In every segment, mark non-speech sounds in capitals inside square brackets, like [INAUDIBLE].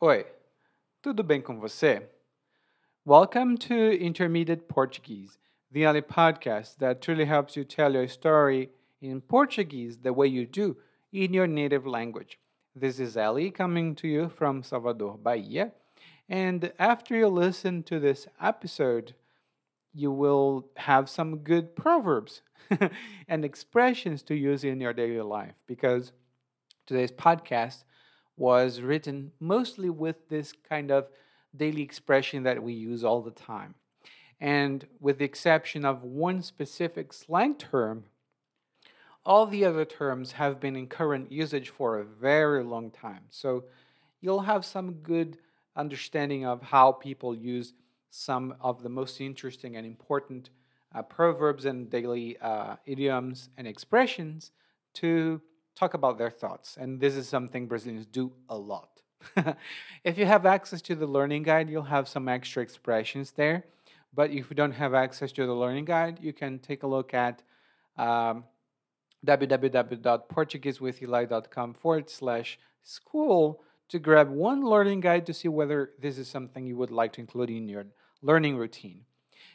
Oi, tudo bem com você? Welcome to Intermediate Portuguese, the only podcast that truly helps you tell your story in Portuguese the way you do in your native language. This is Ellie coming to you from Salvador, Bahia. And after you listen to this episode, you will have some good proverbs [LAUGHS] and expressions to use in your daily life because today's podcast was written mostly with this kind of daily expression that we use all the time. And with the exception of one specific slang term, all the other terms have been in current usage for a very long time. So you'll have some good understanding of how people use some of the most interesting and important uh, proverbs and daily uh, idioms and expressions to talk about their thoughts. And this is something Brazilians do a lot. [LAUGHS] if you have access to the learning guide, you'll have some extra expressions there. But if you don't have access to the learning guide, you can take a look at um, www.portuguesewitheli.com forward slash school to grab one learning guide to see whether this is something you would like to include in your learning routine.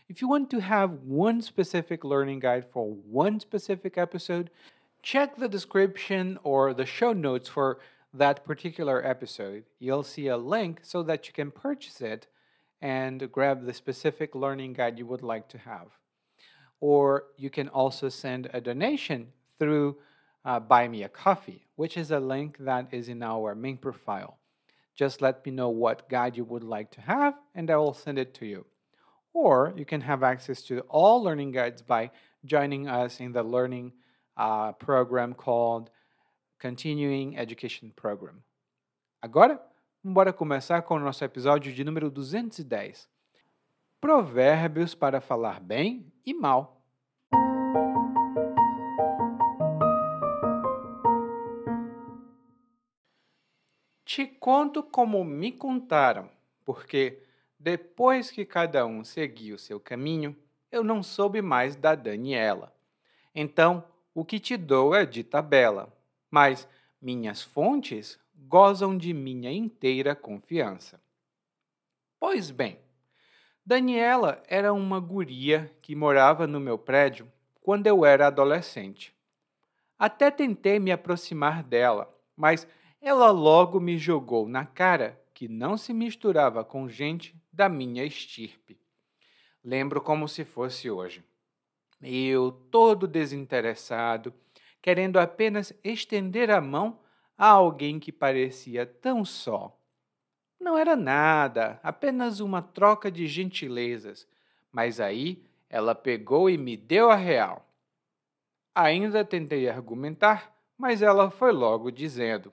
If you want to have one specific learning guide for one specific episode, check the description or the show notes for that particular episode. You'll see a link so that you can purchase it and grab the specific learning guide you would like to have. Or you can also send a donation through uh, Buy Me a Coffee, which is a link that is in our main profile. Just let me know what guide you would like to have, and I will send it to you. Or you can have access to all learning guides by joining us in the learning uh, program called Continuing Education Program. Agora, bora começar com o nosso episódio de número 210. Provérbios para falar bem e mal. Te conto como me contaram, porque depois que cada um seguiu seu caminho, eu não soube mais da Daniela. Então, o que te dou é de tabela, mas minhas fontes gozam de minha inteira confiança. Pois bem, Daniela era uma guria que morava no meu prédio quando eu era adolescente. Até tentei me aproximar dela, mas ela logo me jogou na cara que não se misturava com gente da minha estirpe. Lembro como se fosse hoje. Eu, todo desinteressado, querendo apenas estender a mão a alguém que parecia tão só. Não era nada, apenas uma troca de gentilezas, mas aí ela pegou e me deu a real. Ainda tentei argumentar, mas ela foi logo dizendo: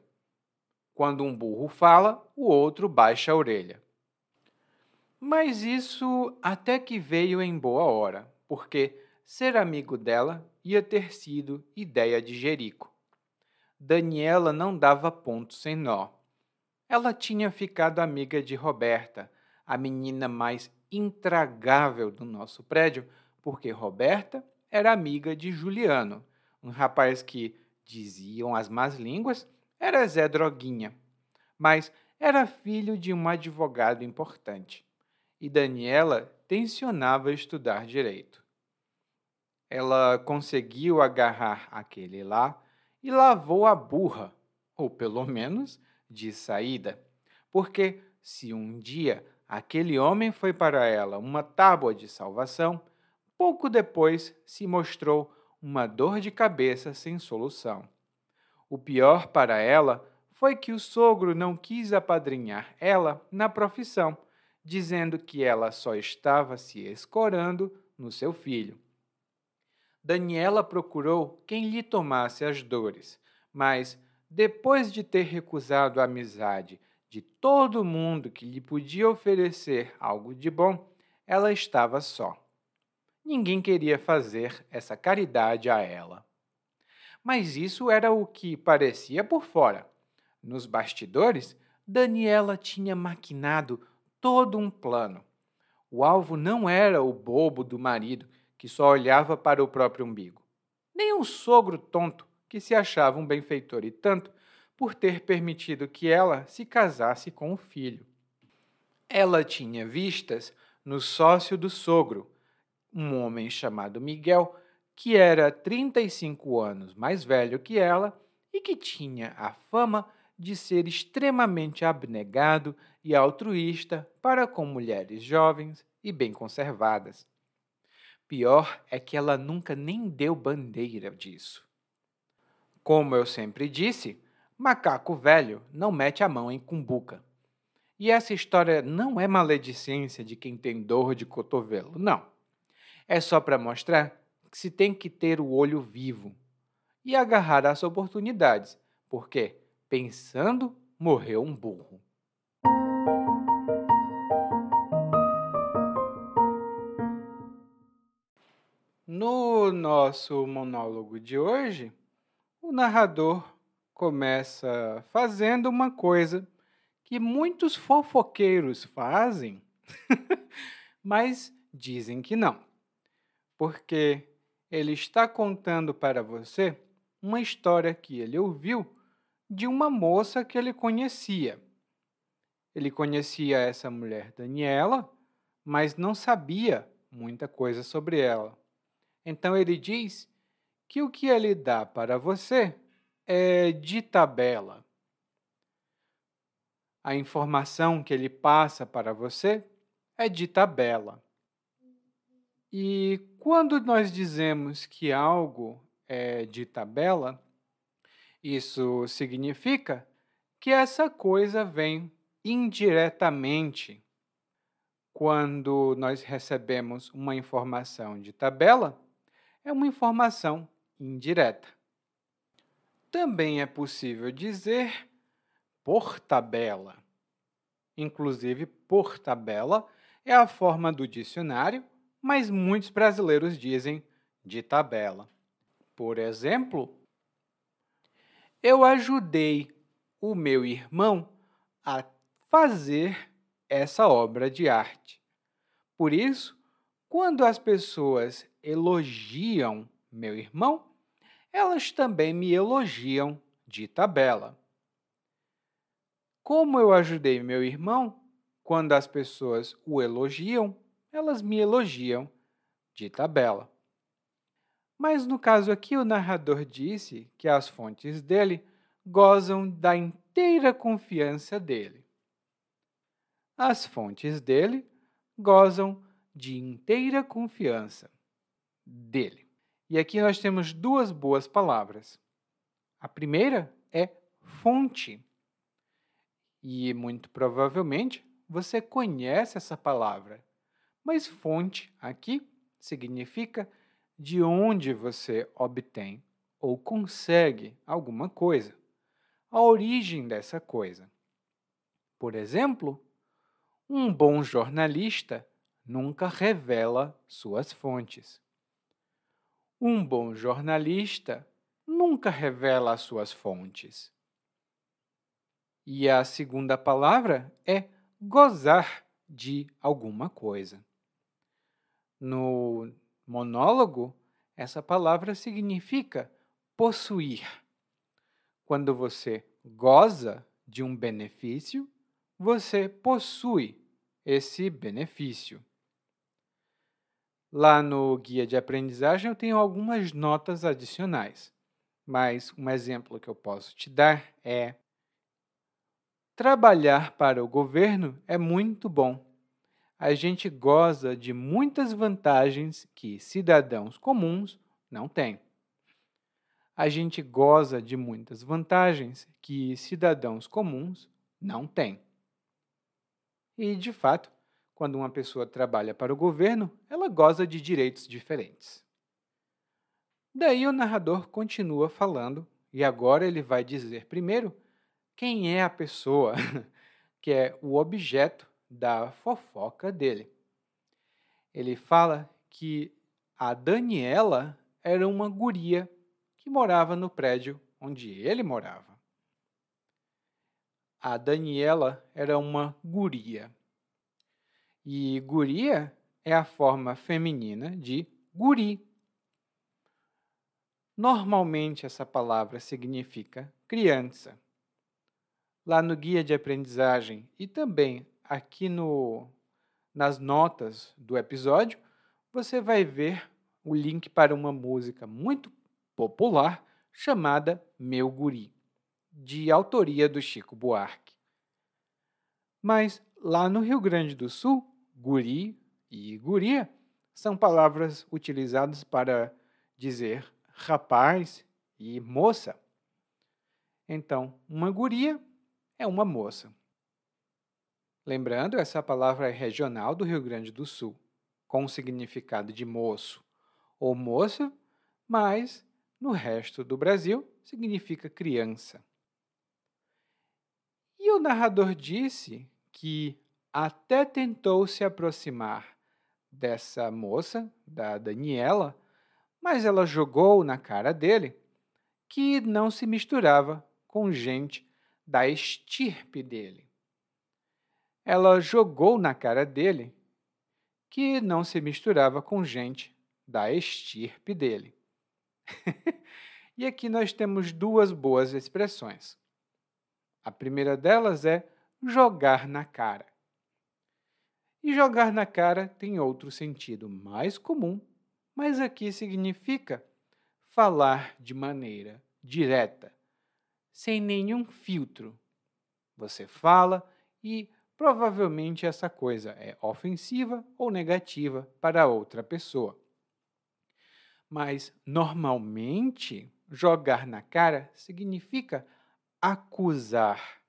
quando um burro fala, o outro baixa a orelha. Mas isso até que veio em boa hora, porque ser amigo dela ia ter sido ideia de Jerico. Daniela não dava ponto sem nó. Ela tinha ficado amiga de Roberta, a menina mais intragável do nosso prédio, porque Roberta era amiga de Juliano, um rapaz que, diziam as más línguas, era Zé Droguinha, mas era filho de um advogado importante. E Daniela tensionava estudar direito. Ela conseguiu agarrar aquele lá e lavou a burra, ou pelo menos de saída, porque se um dia aquele homem foi para ela uma tábua de salvação, pouco depois se mostrou uma dor de cabeça sem solução. O pior para ela foi que o sogro não quis apadrinhar ela na profissão, dizendo que ela só estava se escorando no seu filho. Daniela procurou quem lhe tomasse as dores, mas, depois de ter recusado a amizade de todo mundo que lhe podia oferecer algo de bom, ela estava só. Ninguém queria fazer essa caridade a ela mas isso era o que parecia por fora. Nos bastidores, Daniela tinha maquinado todo um plano. O alvo não era o bobo do marido que só olhava para o próprio umbigo, nem um sogro tonto que se achava um benfeitor e tanto por ter permitido que ela se casasse com o filho. Ela tinha vistas no sócio do sogro, um homem chamado Miguel, que era 35 anos mais velho que ela e que tinha a fama de ser extremamente abnegado e altruísta para com mulheres jovens e bem conservadas. Pior é que ela nunca nem deu bandeira disso. Como eu sempre disse, macaco velho não mete a mão em cumbuca. E essa história não é maledicência de quem tem dor de cotovelo, não. É só para mostrar que se tem que ter o olho vivo e agarrar as oportunidades, porque, pensando, morreu um burro. No nosso monólogo de hoje, o narrador começa fazendo uma coisa que muitos fofoqueiros fazem, [LAUGHS] mas dizem que não. Porque ele está contando para você uma história que ele ouviu de uma moça que ele conhecia. Ele conhecia essa mulher Daniela, mas não sabia muita coisa sobre ela. Então ele diz que o que ele dá para você é de tabela a informação que ele passa para você é de tabela. E quando nós dizemos que algo é de tabela, isso significa que essa coisa vem indiretamente. Quando nós recebemos uma informação de tabela, é uma informação indireta. Também é possível dizer por tabela. Inclusive, por tabela é a forma do dicionário, mas muitos brasileiros dizem de tabela. Por exemplo, eu ajudei o meu irmão a fazer essa obra de arte. Por isso, quando as pessoas elogiam meu irmão, elas também me elogiam de tabela. Como eu ajudei meu irmão, quando as pessoas o elogiam, elas me elogiam de tabela. Mas no caso aqui, o narrador disse que as fontes dele gozam da inteira confiança dele. As fontes dele gozam de inteira confiança dele. E aqui nós temos duas boas palavras. A primeira é fonte. E muito provavelmente você conhece essa palavra, mas fonte aqui significa de onde você obtém ou consegue alguma coisa, a origem dessa coisa. Por exemplo, um bom jornalista nunca revela suas fontes. Um bom jornalista nunca revela suas fontes. E a segunda palavra é gozar de alguma coisa. No monólogo, essa palavra significa possuir. Quando você goza de um benefício, você possui esse benefício. Lá no guia de aprendizagem eu tenho algumas notas adicionais, mas um exemplo que eu posso te dar é Trabalhar para o governo é muito bom. A gente goza de muitas vantagens que cidadãos comuns não têm. A gente goza de muitas vantagens que cidadãos comuns não têm. E, de fato, quando uma pessoa trabalha para o governo, ela goza de direitos diferentes. Daí o narrador continua falando, e agora ele vai dizer primeiro quem é a pessoa [LAUGHS] que é o objeto da fofoca dele. Ele fala que a Daniela era uma guria que morava no prédio onde ele morava. A Daniela era uma guria. E guria é a forma feminina de guri. Normalmente essa palavra significa criança lá no guia de aprendizagem e também aqui no, nas notas do episódio, você vai ver o link para uma música muito popular chamada Meu Guri, de autoria do Chico Buarque. Mas lá no Rio Grande do Sul, guri e guria são palavras utilizadas para dizer rapaz e moça. Então, uma guria é uma moça. Lembrando, essa palavra é regional do Rio Grande do Sul, com o significado de moço ou moça, mas no resto do Brasil significa criança. E o narrador disse que até tentou se aproximar dessa moça, da Daniela, mas ela jogou na cara dele que não se misturava com gente da estirpe dele. Ela jogou na cara dele que não se misturava com gente da estirpe dele. [LAUGHS] e aqui nós temos duas boas expressões. A primeira delas é jogar na cara. E jogar na cara tem outro sentido mais comum, mas aqui significa falar de maneira direta, sem nenhum filtro. Você fala e provavelmente essa coisa é ofensiva ou negativa para outra pessoa. Mas normalmente jogar na cara significa acusar.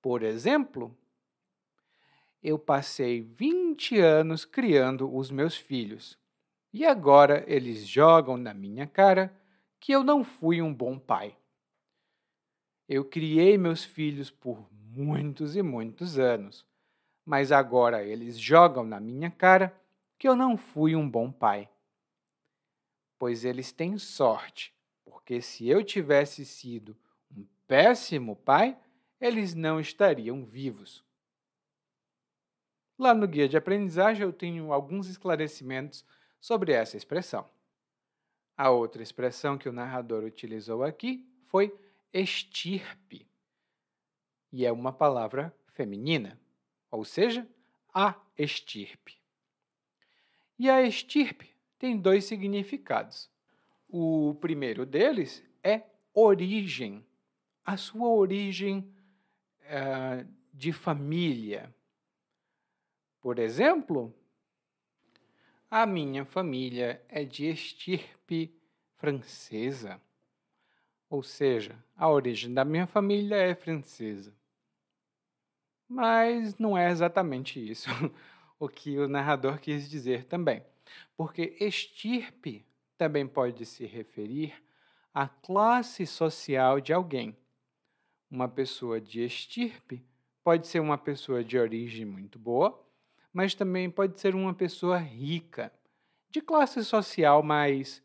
Por exemplo, eu passei 20 anos criando os meus filhos e agora eles jogam na minha cara que eu não fui um bom pai. Eu criei meus filhos por muitos e muitos anos, mas agora eles jogam na minha cara que eu não fui um bom pai. Pois eles têm sorte, porque se eu tivesse sido um péssimo pai, eles não estariam vivos. Lá no guia de aprendizagem eu tenho alguns esclarecimentos sobre essa expressão. A outra expressão que o narrador utilizou aqui foi estirpe, e é uma palavra feminina, ou seja, a estirpe. E a estirpe tem dois significados. O primeiro deles é origem, a sua origem uh, de família por exemplo, a minha família é de estirpe francesa. Ou seja, a origem da minha família é francesa. Mas não é exatamente isso [LAUGHS] o que o narrador quis dizer também. Porque estirpe também pode se referir à classe social de alguém. Uma pessoa de estirpe pode ser uma pessoa de origem muito boa mas também pode ser uma pessoa rica, de classe social mais,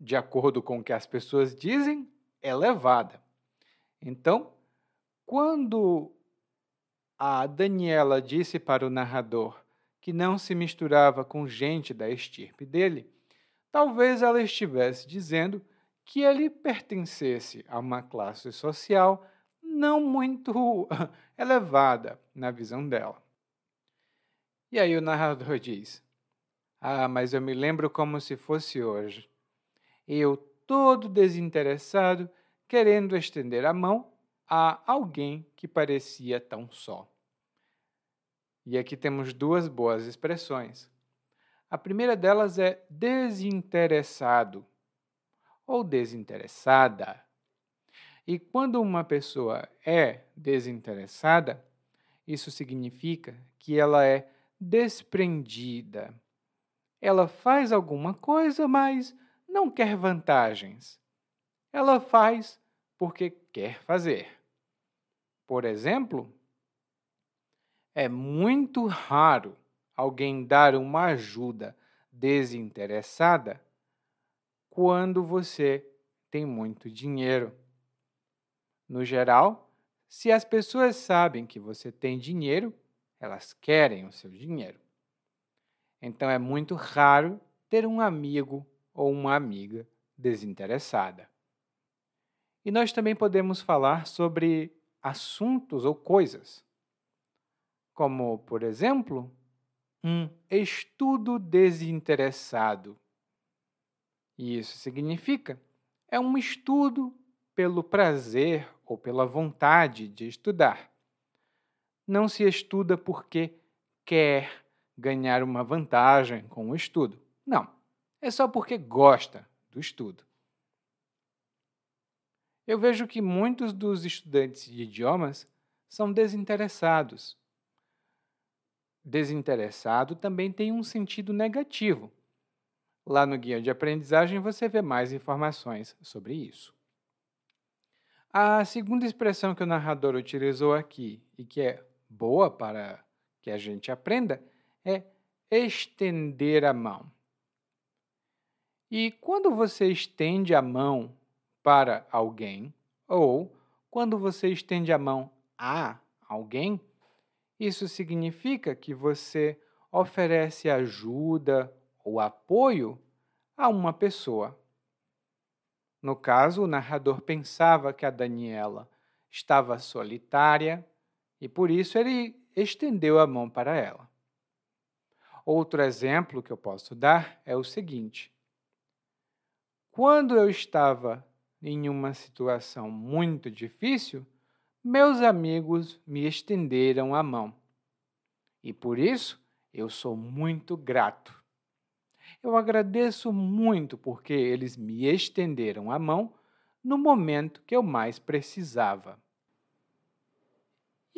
de acordo com o que as pessoas dizem, elevada. Então, quando a Daniela disse para o narrador que não se misturava com gente da estirpe dele, talvez ela estivesse dizendo que ele pertencesse a uma classe social não muito [LAUGHS] elevada na visão dela. E aí o narrador diz: Ah, mas eu me lembro como se fosse hoje. Eu, todo desinteressado, querendo estender a mão a alguém que parecia tão só. E aqui temos duas boas expressões. A primeira delas é desinteressado ou desinteressada. E quando uma pessoa é desinteressada, isso significa que ela é desprendida. Ela faz alguma coisa, mas não quer vantagens. Ela faz porque quer fazer. Por exemplo, é muito raro alguém dar uma ajuda desinteressada quando você tem muito dinheiro. No geral, se as pessoas sabem que você tem dinheiro, elas querem o seu dinheiro. Então é muito raro ter um amigo ou uma amiga desinteressada. E nós também podemos falar sobre assuntos ou coisas, como, por exemplo, um estudo desinteressado. E isso significa é um estudo pelo prazer ou pela vontade de estudar. Não se estuda porque quer ganhar uma vantagem com o estudo. Não, é só porque gosta do estudo. Eu vejo que muitos dos estudantes de idiomas são desinteressados. Desinteressado também tem um sentido negativo. Lá no guia de aprendizagem você vê mais informações sobre isso. A segunda expressão que o narrador utilizou aqui e que é boa para que a gente aprenda é estender a mão. E quando você estende a mão para alguém, ou quando você estende a mão a alguém, isso significa que você oferece ajuda ou apoio a uma pessoa. No caso, o narrador pensava que a Daniela estava solitária e por isso ele estendeu a mão para ela. Outro exemplo que eu posso dar é o seguinte: quando eu estava em uma situação muito difícil, meus amigos me estenderam a mão. E por isso eu sou muito grato. Eu agradeço muito porque eles me estenderam a mão no momento que eu mais precisava.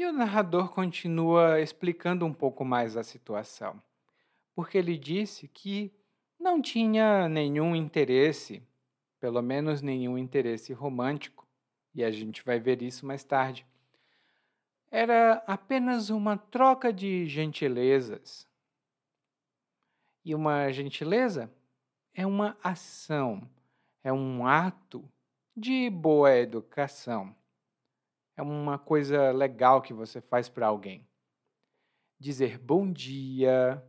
E o narrador continua explicando um pouco mais a situação, porque ele disse que não tinha nenhum interesse, pelo menos nenhum interesse romântico, e a gente vai ver isso mais tarde. Era apenas uma troca de gentilezas, e uma gentileza é uma ação, é um ato de boa educação. É uma coisa legal que você faz para alguém. Dizer bom dia,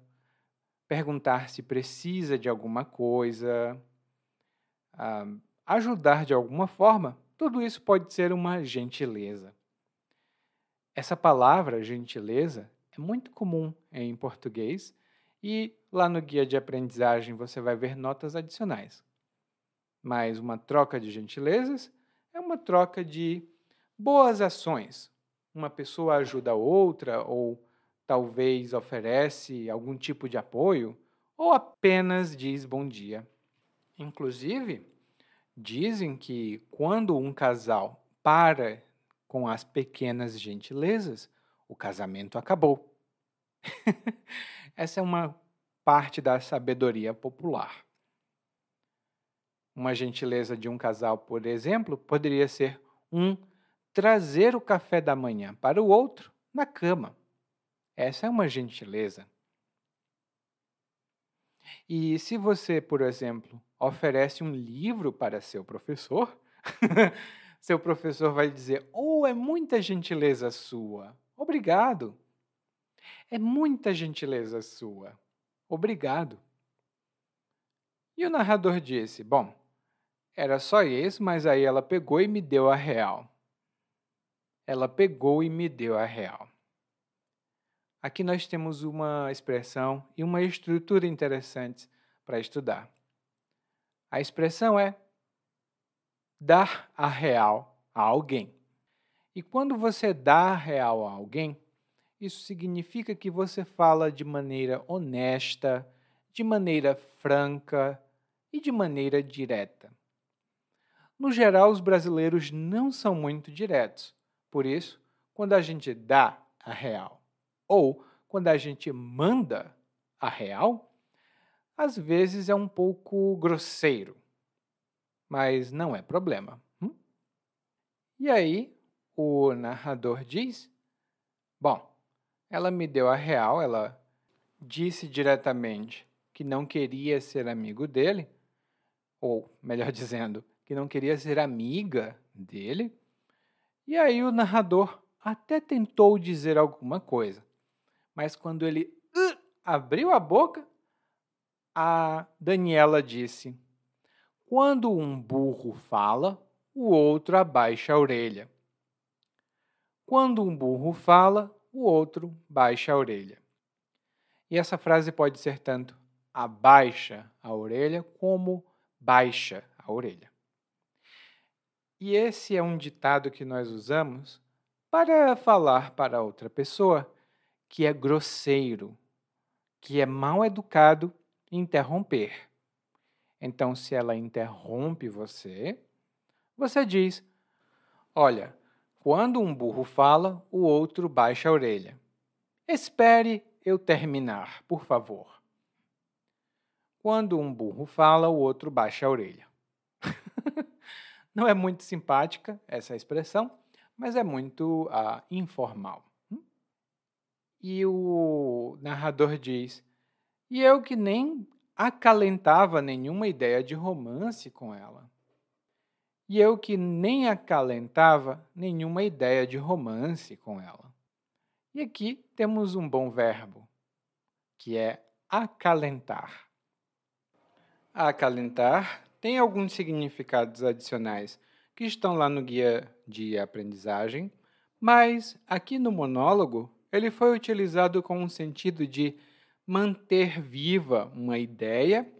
perguntar se precisa de alguma coisa, uh, ajudar de alguma forma, tudo isso pode ser uma gentileza. Essa palavra, gentileza, é muito comum em português e lá no guia de aprendizagem você vai ver notas adicionais. Mas uma troca de gentilezas é uma troca de boas ações. Uma pessoa ajuda a outra ou talvez oferece algum tipo de apoio ou apenas diz bom dia. Inclusive, dizem que quando um casal para com as pequenas gentilezas, o casamento acabou. [LAUGHS] Essa é uma parte da sabedoria popular. Uma gentileza de um casal, por exemplo, poderia ser um trazer o café da manhã para o outro na cama. Essa é uma gentileza. E se você, por exemplo, oferece um livro para seu professor, [LAUGHS] seu professor vai dizer: Oh, é muita gentileza sua. Obrigado. É muita gentileza sua. Obrigado. E o narrador disse: Bom, era só isso, mas aí ela pegou e me deu a real. Ela pegou e me deu a real. Aqui nós temos uma expressão e uma estrutura interessantes para estudar. A expressão é dar a real a alguém. E quando você dá a real a alguém, isso significa que você fala de maneira honesta, de maneira franca e de maneira direta. No geral, os brasileiros não são muito diretos. Por isso, quando a gente dá a real ou quando a gente manda a real, às vezes é um pouco grosseiro. Mas não é problema. Hum? E aí, o narrador diz: Bom, ela me deu a real, ela disse diretamente que não queria ser amigo dele, ou melhor [LAUGHS] dizendo, que não queria ser amiga dele. E aí o narrador até tentou dizer alguma coisa, mas quando ele uh, abriu a boca, a Daniela disse: Quando um burro fala, o outro abaixa a orelha. quando um burro fala, o outro baixa a orelha. E essa frase pode ser tanto abaixa a orelha como baixa a orelha. E esse é um ditado que nós usamos para falar para outra pessoa que é grosseiro, que é mal educado interromper. Então, se ela interrompe você, você diz: Olha, quando um burro fala, o outro baixa a orelha. Espere eu terminar, por favor. Quando um burro fala, o outro baixa a orelha. Não é muito simpática essa expressão, mas é muito uh, informal. E o narrador diz: E eu que nem acalentava nenhuma ideia de romance com ela e eu que nem acalentava nenhuma ideia de romance com ela. E aqui temos um bom verbo, que é acalentar. Acalentar tem alguns significados adicionais que estão lá no guia de aprendizagem, mas aqui no monólogo ele foi utilizado com um sentido de manter viva uma ideia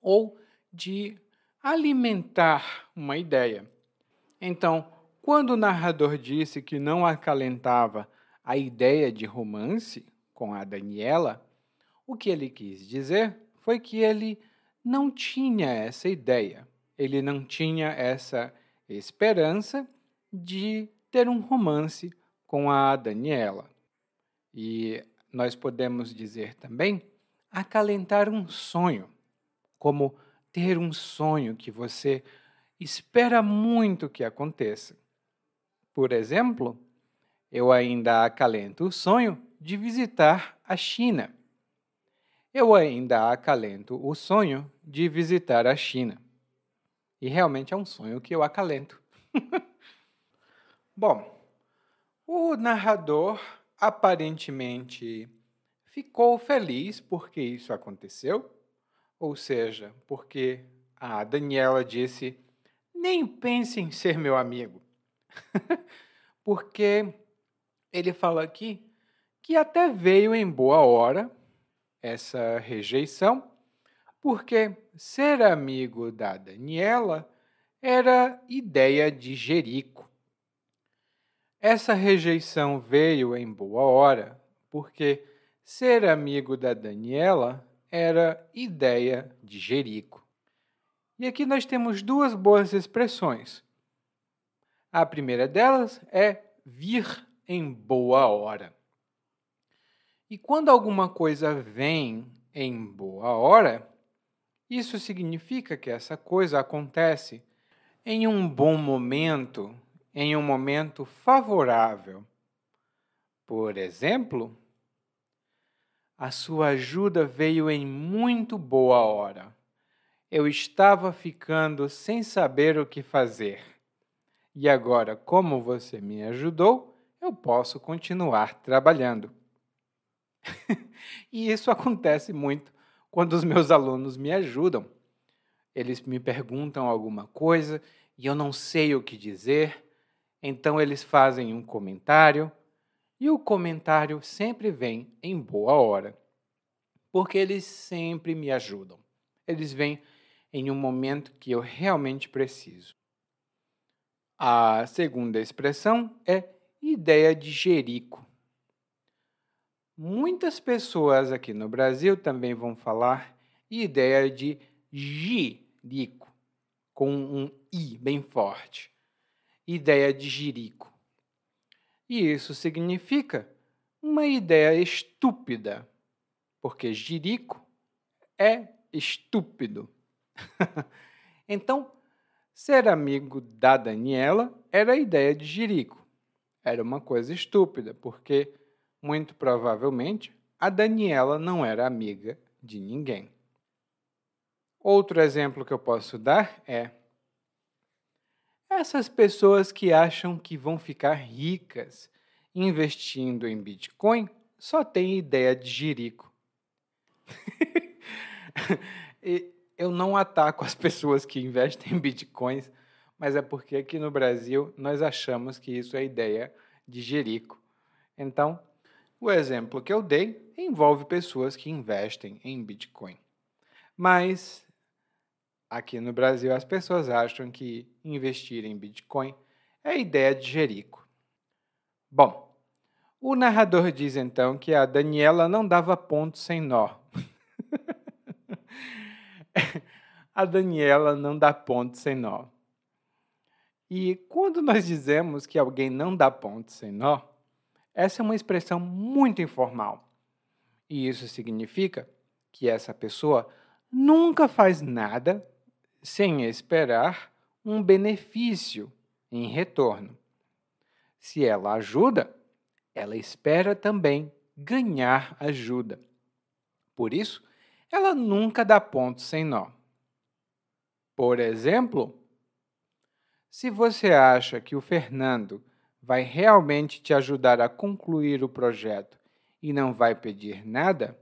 ou de alimentar uma ideia. Então, quando o narrador disse que não acalentava a ideia de romance com a Daniela, o que ele quis dizer foi que ele não tinha essa ideia, ele não tinha essa esperança de ter um romance com a Daniela. E nós podemos dizer também acalentar um sonho, como ter um sonho que você espera muito que aconteça. Por exemplo, eu ainda acalento o sonho de visitar a China. Eu ainda acalento o sonho de visitar a China. E realmente é um sonho que eu acalento. [LAUGHS] Bom, o narrador aparentemente ficou feliz porque isso aconteceu ou seja, porque a Daniela disse: nem pense em ser meu amigo. [LAUGHS] porque ele fala aqui que até veio em boa hora essa rejeição, porque ser amigo da Daniela era ideia de Jerico. Essa rejeição veio em boa hora, porque ser amigo da Daniela era ideia de Jerico. E aqui nós temos duas boas expressões. A primeira delas é vir em boa hora. E quando alguma coisa vem em boa hora, isso significa que essa coisa acontece em um bom momento, em um momento favorável. Por exemplo, a sua ajuda veio em muito boa hora. Eu estava ficando sem saber o que fazer. E agora, como você me ajudou, eu posso continuar trabalhando. [LAUGHS] e isso acontece muito quando os meus alunos me ajudam. Eles me perguntam alguma coisa e eu não sei o que dizer, então eles fazem um comentário e o comentário sempre vem em boa hora, porque eles sempre me ajudam. Eles vêm em um momento que eu realmente preciso. A segunda expressão é ideia de Jerico. Muitas pessoas aqui no Brasil também vão falar ideia de Jirico, com um I bem forte. Ideia de Jirico. E isso significa uma ideia estúpida, porque Jirico é estúpido. [LAUGHS] então, ser amigo da Daniela era a ideia de Jirico. Era uma coisa estúpida, porque muito provavelmente a Daniela não era amiga de ninguém. Outro exemplo que eu posso dar é essas pessoas que acham que vão ficar ricas investindo em Bitcoin só têm ideia de jirico. [LAUGHS] eu não ataco as pessoas que investem em Bitcoins, mas é porque aqui no Brasil nós achamos que isso é ideia de Jerico. Então, o exemplo que eu dei envolve pessoas que investem em Bitcoin. Mas aqui no Brasil as pessoas acham que investir em Bitcoin é ideia de Jerico. Bom, o narrador diz então que a Daniela não dava ponto sem nó. [LAUGHS] a Daniela não dá ponto sem nó. E quando nós dizemos que alguém não dá ponto sem nó, essa é uma expressão muito informal. E isso significa que essa pessoa nunca faz nada sem esperar um benefício em retorno. Se ela ajuda, ela espera também ganhar ajuda. Por isso, ela nunca dá ponto sem nó. Por exemplo, se você acha que o Fernando vai realmente te ajudar a concluir o projeto e não vai pedir nada,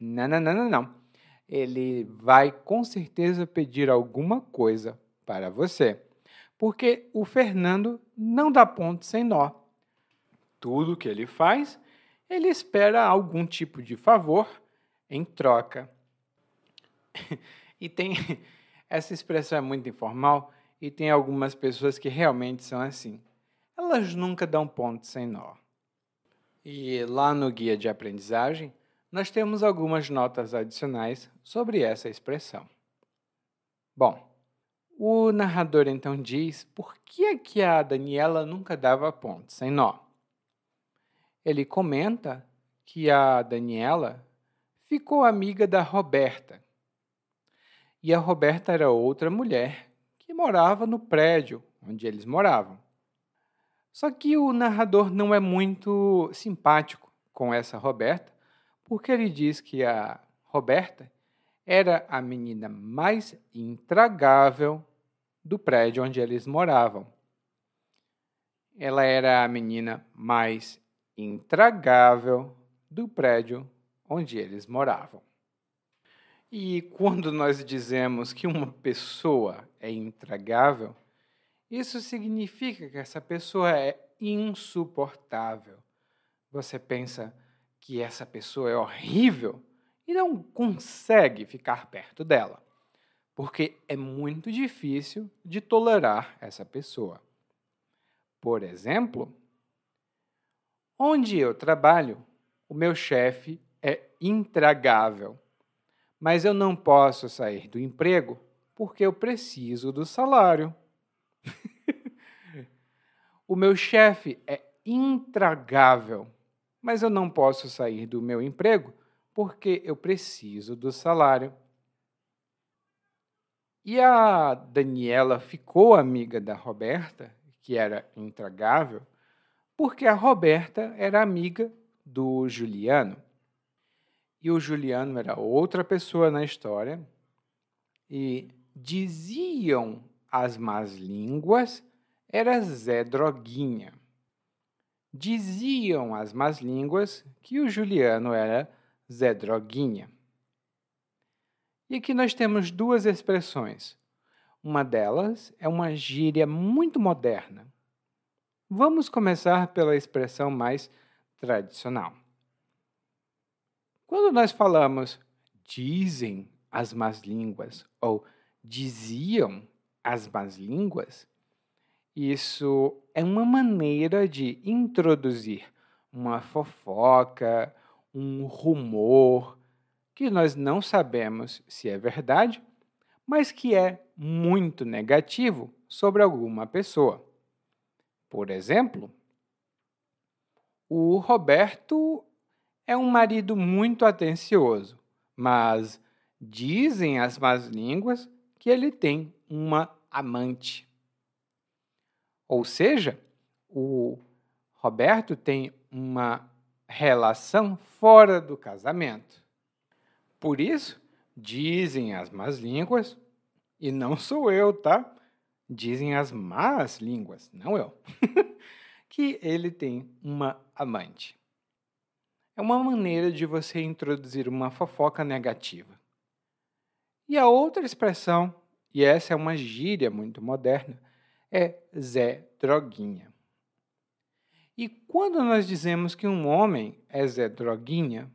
não, não, não, não, não. Ele vai com certeza pedir alguma coisa para você. Porque o Fernando não dá ponto sem nó. Tudo que ele faz, ele espera algum tipo de favor em troca. [LAUGHS] e tem [LAUGHS] essa expressão é muito informal e tem algumas pessoas que realmente são assim. Elas nunca dão ponto sem nó. E lá no guia de aprendizagem, nós temos algumas notas adicionais sobre essa expressão. Bom, o narrador então diz por que é que a Daniela nunca dava ponto sem nó. Ele comenta que a Daniela ficou amiga da Roberta. E a Roberta era outra mulher que morava no prédio onde eles moravam. Só que o narrador não é muito simpático com essa Roberta, porque ele diz que a Roberta era a menina mais intragável do prédio onde eles moravam. Ela era a menina mais intragável do prédio onde eles moravam. E quando nós dizemos que uma pessoa é intragável, isso significa que essa pessoa é insuportável. Você pensa que essa pessoa é horrível e não consegue ficar perto dela, porque é muito difícil de tolerar essa pessoa. Por exemplo, onde eu trabalho, o meu chefe é intragável mas eu não posso sair do emprego porque eu preciso do salário. [LAUGHS] o meu chefe é intragável, mas eu não posso sair do meu emprego porque eu preciso do salário. E a Daniela ficou amiga da Roberta, que era intragável, porque a Roberta era amiga do Juliano e o Juliano era outra pessoa na história, e diziam as más línguas, era Zé Droguinha. Diziam as más línguas que o Juliano era Zé Droguinha. E aqui nós temos duas expressões. Uma delas é uma gíria muito moderna. Vamos começar pela expressão mais tradicional. Quando nós falamos dizem as más línguas ou diziam as más línguas, isso é uma maneira de introduzir uma fofoca, um rumor que nós não sabemos se é verdade, mas que é muito negativo sobre alguma pessoa. Por exemplo, o Roberto é um marido muito atencioso, mas dizem as más línguas que ele tem uma amante. Ou seja, o Roberto tem uma relação fora do casamento. Por isso, dizem as más línguas, e não sou eu, tá? Dizem as más línguas, não eu, [LAUGHS] que ele tem uma amante é uma maneira de você introduzir uma fofoca negativa. E a outra expressão, e essa é uma gíria muito moderna, é Zé Droguinha. E quando nós dizemos que um homem é Zé Droguinha,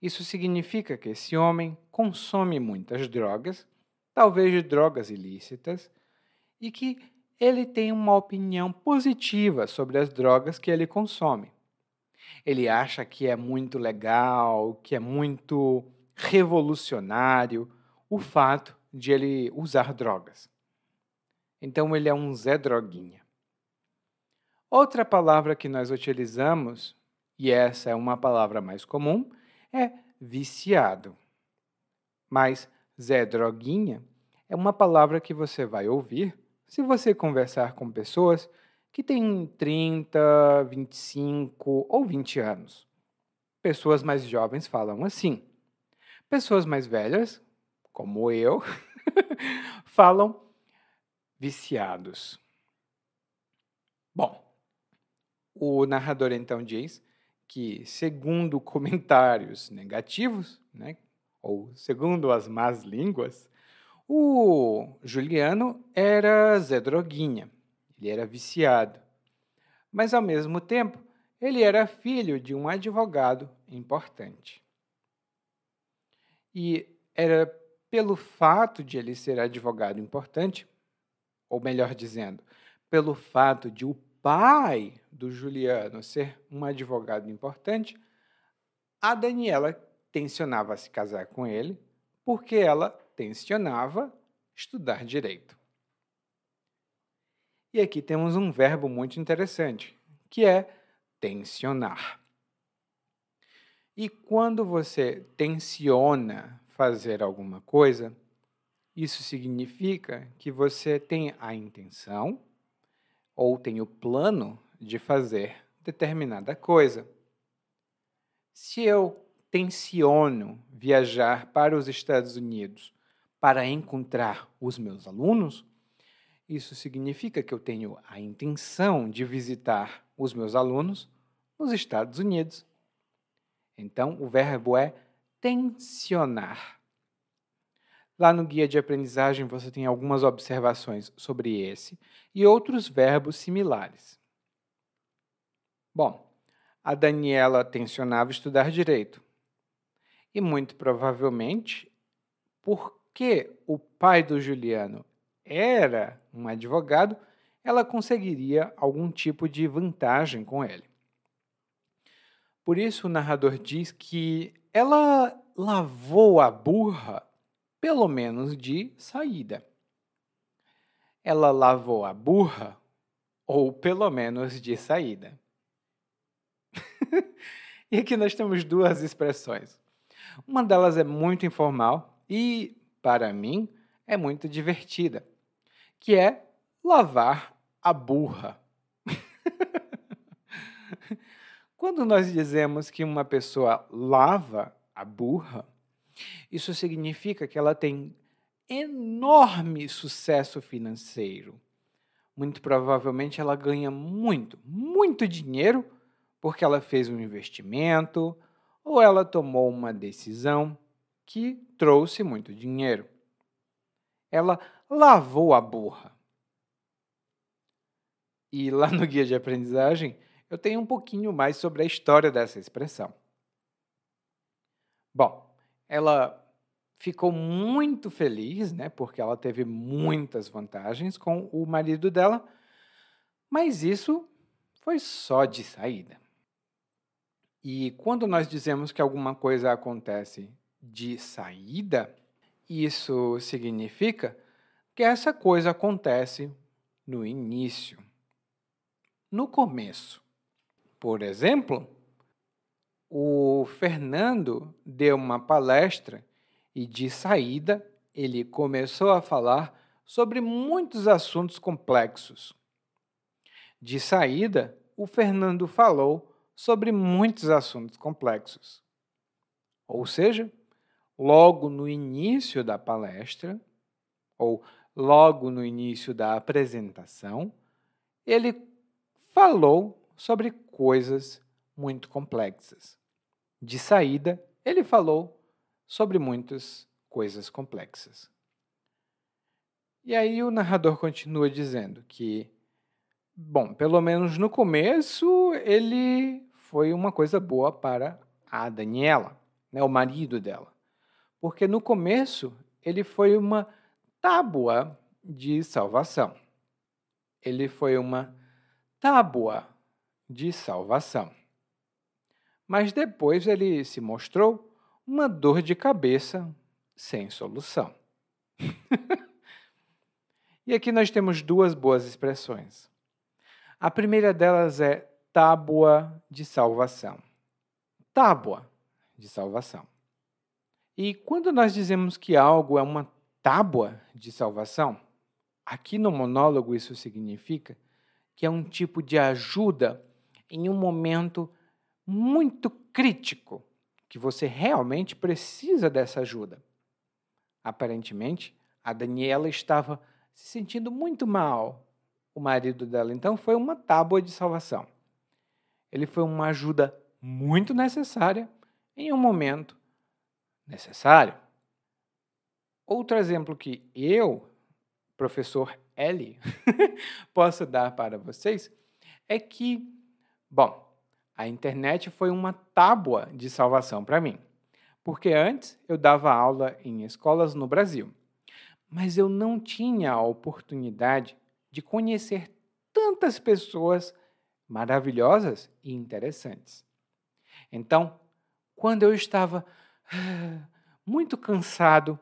isso significa que esse homem consome muitas drogas, talvez drogas ilícitas, e que ele tem uma opinião positiva sobre as drogas que ele consome. Ele acha que é muito legal, que é muito revolucionário o fato de ele usar drogas. Então ele é um Zé Droguinha. Outra palavra que nós utilizamos, e essa é uma palavra mais comum, é viciado. Mas Zé Droguinha é uma palavra que você vai ouvir se você conversar com pessoas que têm 30, 25 ou 20 anos. Pessoas mais jovens falam assim. Pessoas mais velhas, como eu, [LAUGHS] [LAUGHS] falam viciados. Bom, o narrador então diz que, segundo comentários negativos, né, ou segundo as más línguas, o Juliano era Zé Droguinha, ele era viciado. Mas, ao mesmo tempo, ele era filho de um advogado importante. E era pelo fato de ele ser advogado importante, ou melhor dizendo, pelo fato de o pai do Juliano ser um advogado importante, a Daniela tensionava se casar com ele porque ela tensionava estudar direito. E aqui temos um verbo muito interessante, que é tensionar. E quando você tensiona fazer alguma coisa, isso significa que você tem a intenção ou tem o plano de fazer determinada coisa. Se eu tenciono viajar para os Estados Unidos para encontrar os meus alunos, isso significa que eu tenho a intenção de visitar os meus alunos nos Estados Unidos. Então, o verbo é tensionar. Lá no guia de aprendizagem você tem algumas observações sobre esse e outros verbos similares. Bom, a Daniela tensionava estudar direito. E muito provavelmente, porque o pai do Juliano era um advogado, ela conseguiria algum tipo de vantagem com ele. Por isso, o narrador diz que ela lavou a burra pelo menos de saída. Ela lavou a burra, ou pelo menos de saída. [LAUGHS] e aqui nós temos duas expressões. Uma delas é muito informal e, para mim, é muito divertida, que é lavar a burra. Quando nós dizemos que uma pessoa lava a burra, isso significa que ela tem enorme sucesso financeiro. Muito provavelmente ela ganha muito, muito dinheiro porque ela fez um investimento ou ela tomou uma decisão que trouxe muito dinheiro. Ela lavou a burra. E lá no guia de aprendizagem eu tenho um pouquinho mais sobre a história dessa expressão. Bom, ela ficou muito feliz, né, porque ela teve muitas vantagens com o marido dela, mas isso foi só de saída. E quando nós dizemos que alguma coisa acontece de saída, isso significa que essa coisa acontece no início, no começo. Por exemplo, o Fernando deu uma palestra e, de saída, ele começou a falar sobre muitos assuntos complexos. De saída, o Fernando falou sobre muitos assuntos complexos. Ou seja, logo no início da palestra, ou logo no início da apresentação, ele falou sobre coisas muito complexas. De saída, ele falou sobre muitas coisas complexas. E aí o narrador continua dizendo que Bom, pelo menos no começo, ele foi uma coisa boa para a Daniela, né, o marido dela. Porque no começo, ele foi uma tábua de salvação. Ele foi uma tábua de salvação. Mas depois ele se mostrou uma dor de cabeça sem solução. [LAUGHS] e aqui nós temos duas boas expressões. A primeira delas é tábua de salvação. Tábua de salvação. E quando nós dizemos que algo é uma tábua de salvação, aqui no monólogo isso significa que é um tipo de ajuda em um momento muito crítico, que você realmente precisa dessa ajuda. Aparentemente, a Daniela estava se sentindo muito mal, o marido dela, então foi uma tábua de salvação. Ele foi uma ajuda muito necessária em um momento necessário. Outro exemplo que eu, professor L, [LAUGHS] posso dar para vocês é que, bom, a internet foi uma tábua de salvação para mim. Porque antes eu dava aula em escolas no Brasil, mas eu não tinha a oportunidade de conhecer tantas pessoas maravilhosas e interessantes. Então, quando eu estava muito cansado,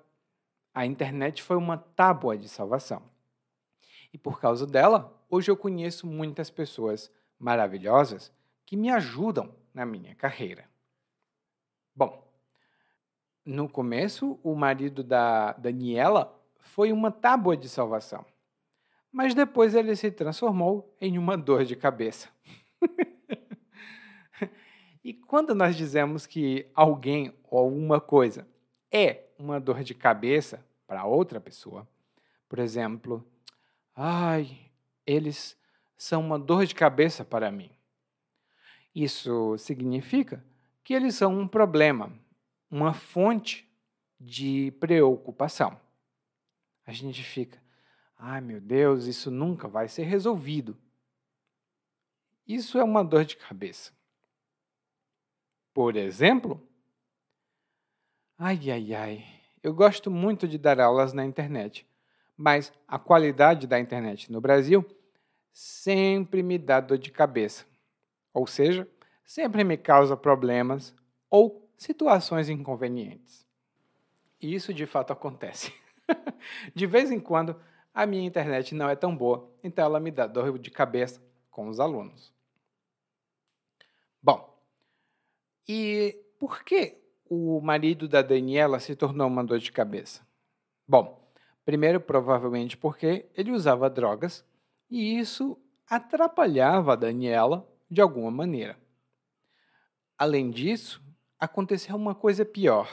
a internet foi uma tábua de salvação. E por causa dela, hoje eu conheço muitas pessoas maravilhosas que me ajudam na minha carreira. Bom, no começo, o marido da Daniela foi uma tábua de salvação, mas depois ele se transformou em uma dor de cabeça. [LAUGHS] e quando nós dizemos que alguém ou alguma coisa é uma dor de cabeça para outra pessoa, por exemplo, ai, eles são uma dor de cabeça para mim. Isso significa que eles são um problema, uma fonte de preocupação. A gente fica, ai meu Deus, isso nunca vai ser resolvido. Isso é uma dor de cabeça. Por exemplo, ai, ai, ai, eu gosto muito de dar aulas na internet, mas a qualidade da internet no Brasil sempre me dá dor de cabeça. Ou seja, sempre me causa problemas ou situações inconvenientes. E isso de fato acontece. [LAUGHS] de vez em quando, a minha internet não é tão boa, então ela me dá dor de cabeça com os alunos. Bom, e por que o marido da Daniela se tornou uma dor de cabeça? Bom, primeiro, provavelmente porque ele usava drogas e isso atrapalhava a Daniela de alguma maneira. Além disso, aconteceu uma coisa pior.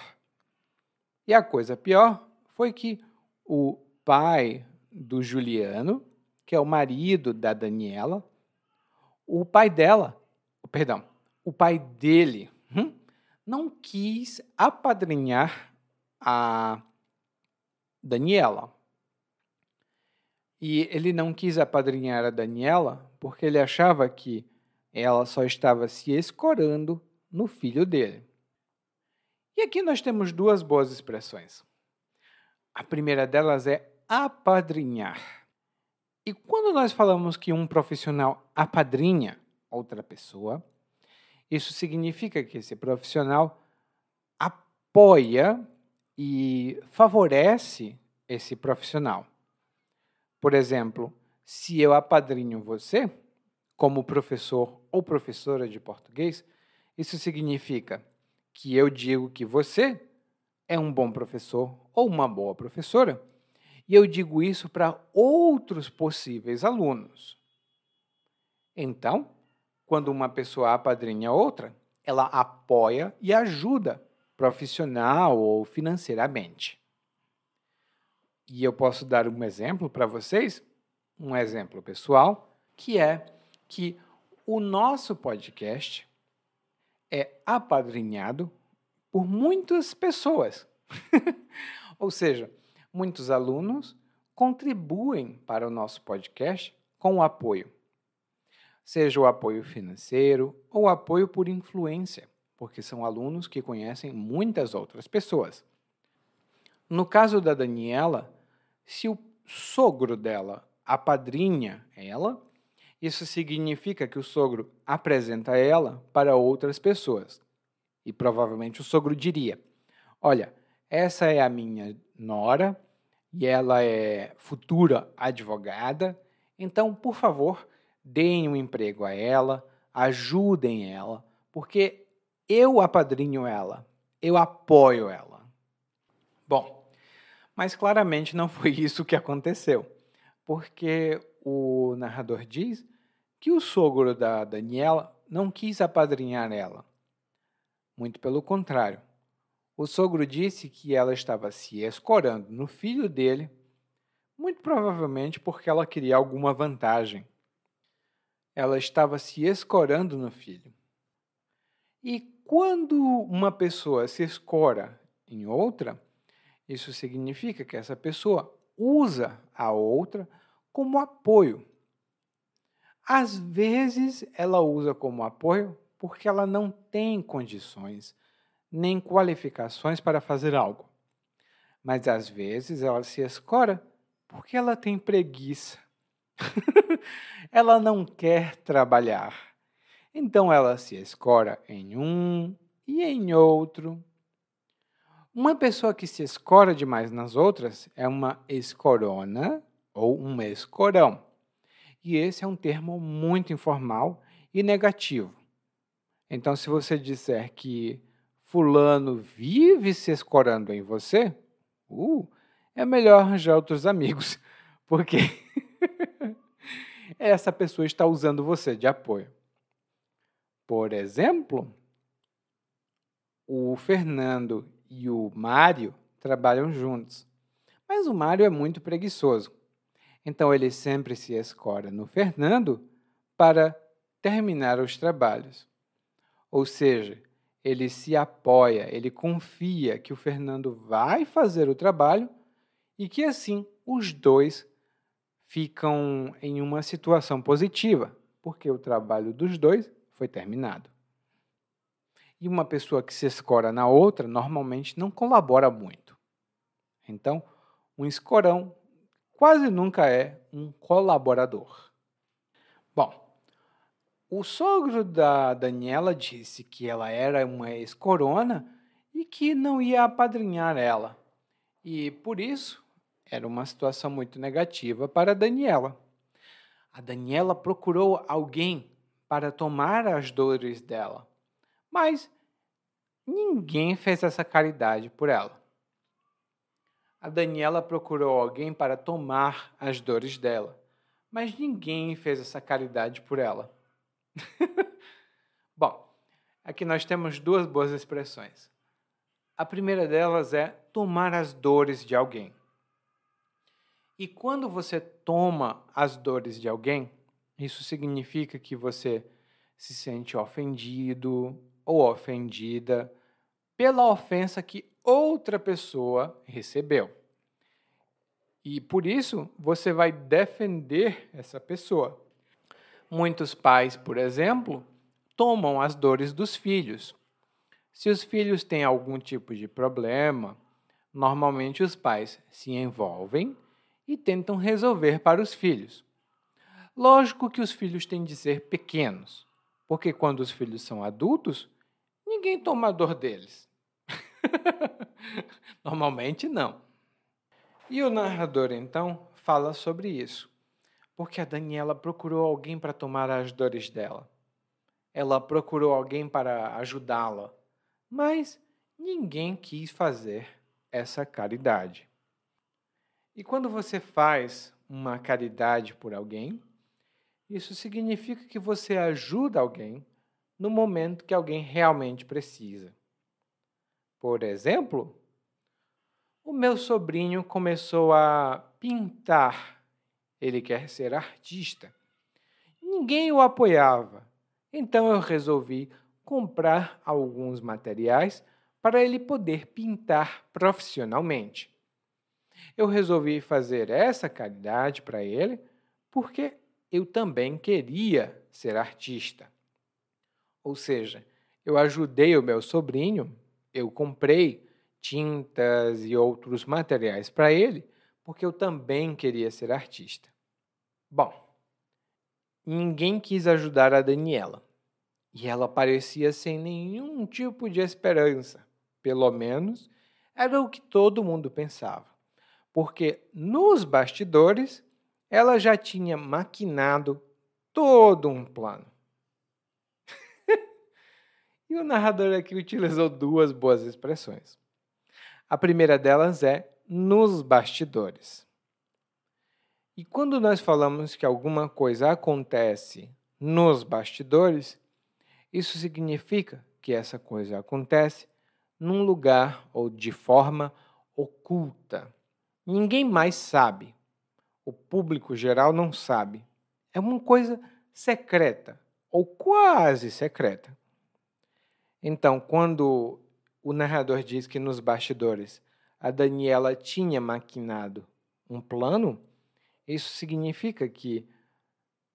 E a coisa pior foi que o pai do Juliano, que é o marido da Daniela, o pai dela, perdão, o pai dele, hum, não quis apadrinhar a Daniela. E ele não quis apadrinhar a Daniela porque ele achava que ela só estava se escorando no filho dele. E aqui nós temos duas boas expressões. A primeira delas é apadrinhar. E quando nós falamos que um profissional apadrinha outra pessoa, isso significa que esse profissional apoia e favorece esse profissional. Por exemplo, se eu apadrinho você, como professor ou professora de português, isso significa que eu digo que você é um bom professor ou uma boa professora, e eu digo isso para outros possíveis alunos. Então, quando uma pessoa apadrinha outra, ela apoia e ajuda profissional ou financeiramente. E eu posso dar um exemplo para vocês, um exemplo pessoal, que é que o nosso podcast é apadrinhado por muitas pessoas. [LAUGHS] Ou seja, muitos alunos contribuem para o nosso podcast com o apoio. seja o apoio financeiro ou apoio por influência, porque são alunos que conhecem muitas outras pessoas. No caso da Daniela, se o sogro dela apadrinha ela, isso significa que o sogro apresenta ela para outras pessoas. E provavelmente o sogro diria: Olha, essa é a minha nora e ela é futura advogada, então, por favor, deem um emprego a ela, ajudem ela, porque eu apadrinho ela, eu apoio ela. Bom, mas claramente não foi [LAUGHS] isso que aconteceu, porque o narrador diz que o sogro da Daniela não quis apadrinhar ela. Muito pelo contrário. O sogro disse que ela estava se escorando no filho dele, muito provavelmente porque ela queria alguma vantagem ela estava se escorando no filho. E quando uma pessoa se escora em outra, isso significa que essa pessoa usa a outra como apoio. Às vezes ela usa como apoio porque ela não tem condições nem qualificações para fazer algo. Mas às vezes ela se escora porque ela tem preguiça [LAUGHS] ela não quer trabalhar. Então ela se escora em um e em outro. Uma pessoa que se escora demais nas outras é uma escorona ou um escorão. E esse é um termo muito informal e negativo. Então, se você disser que Fulano vive se escorando em você, uh, é melhor arranjar outros amigos, [LAUGHS] porque [LAUGHS] essa pessoa está usando você de apoio. Por exemplo, o Fernando e o Mário trabalham juntos, mas o Mário é muito preguiçoso. Então ele sempre se escora no Fernando para terminar os trabalhos. Ou seja, ele se apoia, ele confia que o Fernando vai fazer o trabalho e que assim os dois ficam em uma situação positiva, porque o trabalho dos dois foi terminado. E uma pessoa que se escora na outra normalmente não colabora muito. Então, um escorão quase nunca é um colaborador. Bom, o sogro da Daniela disse que ela era uma escorona e que não ia apadrinhar ela. E por isso era uma situação muito negativa para Daniela. A Daniela procurou alguém para tomar as dores dela, mas ninguém fez essa caridade por ela. A Daniela procurou alguém para tomar as dores dela, mas ninguém fez essa caridade por ela. [LAUGHS] Bom, aqui nós temos duas boas expressões. A primeira delas é tomar as dores de alguém. E quando você toma as dores de alguém, isso significa que você se sente ofendido ou ofendida pela ofensa que outra pessoa recebeu. E por isso você vai defender essa pessoa. Muitos pais, por exemplo, tomam as dores dos filhos. Se os filhos têm algum tipo de problema, normalmente os pais se envolvem e tentam resolver para os filhos. Lógico que os filhos têm de ser pequenos, porque quando os filhos são adultos, ninguém toma dor deles. [LAUGHS] Normalmente não. E o narrador então fala sobre isso, porque a Daniela procurou alguém para tomar as dores dela. Ela procurou alguém para ajudá-la, mas ninguém quis fazer essa caridade. E quando você faz uma caridade por alguém, isso significa que você ajuda alguém no momento que alguém realmente precisa. Por exemplo, o meu sobrinho começou a pintar. Ele quer ser artista. Ninguém o apoiava. Então eu resolvi comprar alguns materiais para ele poder pintar profissionalmente eu resolvi fazer essa caridade para ele porque eu também queria ser artista. Ou seja, eu ajudei o meu sobrinho, eu comprei tintas e outros materiais para ele, porque eu também queria ser artista. Bom, ninguém quis ajudar a Daniela e ela parecia sem nenhum tipo de esperança. Pelo menos era o que todo mundo pensava, porque nos bastidores ela já tinha maquinado todo um plano. E o narrador aqui utilizou duas boas expressões. A primeira delas é nos bastidores. E quando nós falamos que alguma coisa acontece nos bastidores, isso significa que essa coisa acontece num lugar ou de forma oculta. Ninguém mais sabe. O público geral não sabe. É uma coisa secreta ou quase secreta. Então, quando o narrador diz que nos bastidores a Daniela tinha maquinado um plano, isso significa que,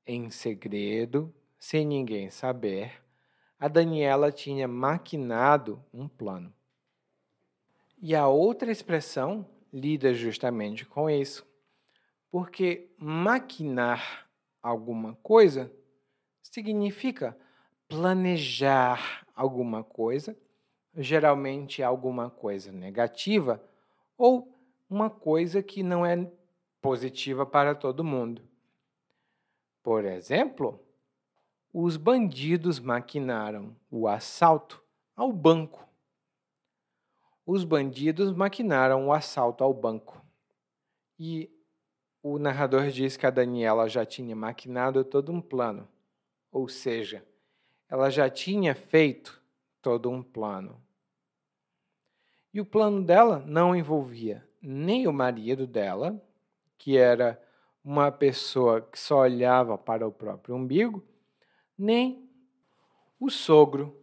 em segredo, sem ninguém saber, a Daniela tinha maquinado um plano. E a outra expressão lida justamente com isso, porque maquinar alguma coisa significa planejar alguma coisa, geralmente alguma coisa negativa ou uma coisa que não é positiva para todo mundo. Por exemplo, os bandidos maquinaram o assalto ao banco. Os bandidos maquinaram o assalto ao banco. E o narrador diz que a Daniela já tinha maquinado todo um plano, ou seja, ela já tinha feito todo um plano. E o plano dela não envolvia nem o marido dela, que era uma pessoa que só olhava para o próprio umbigo, nem o sogro,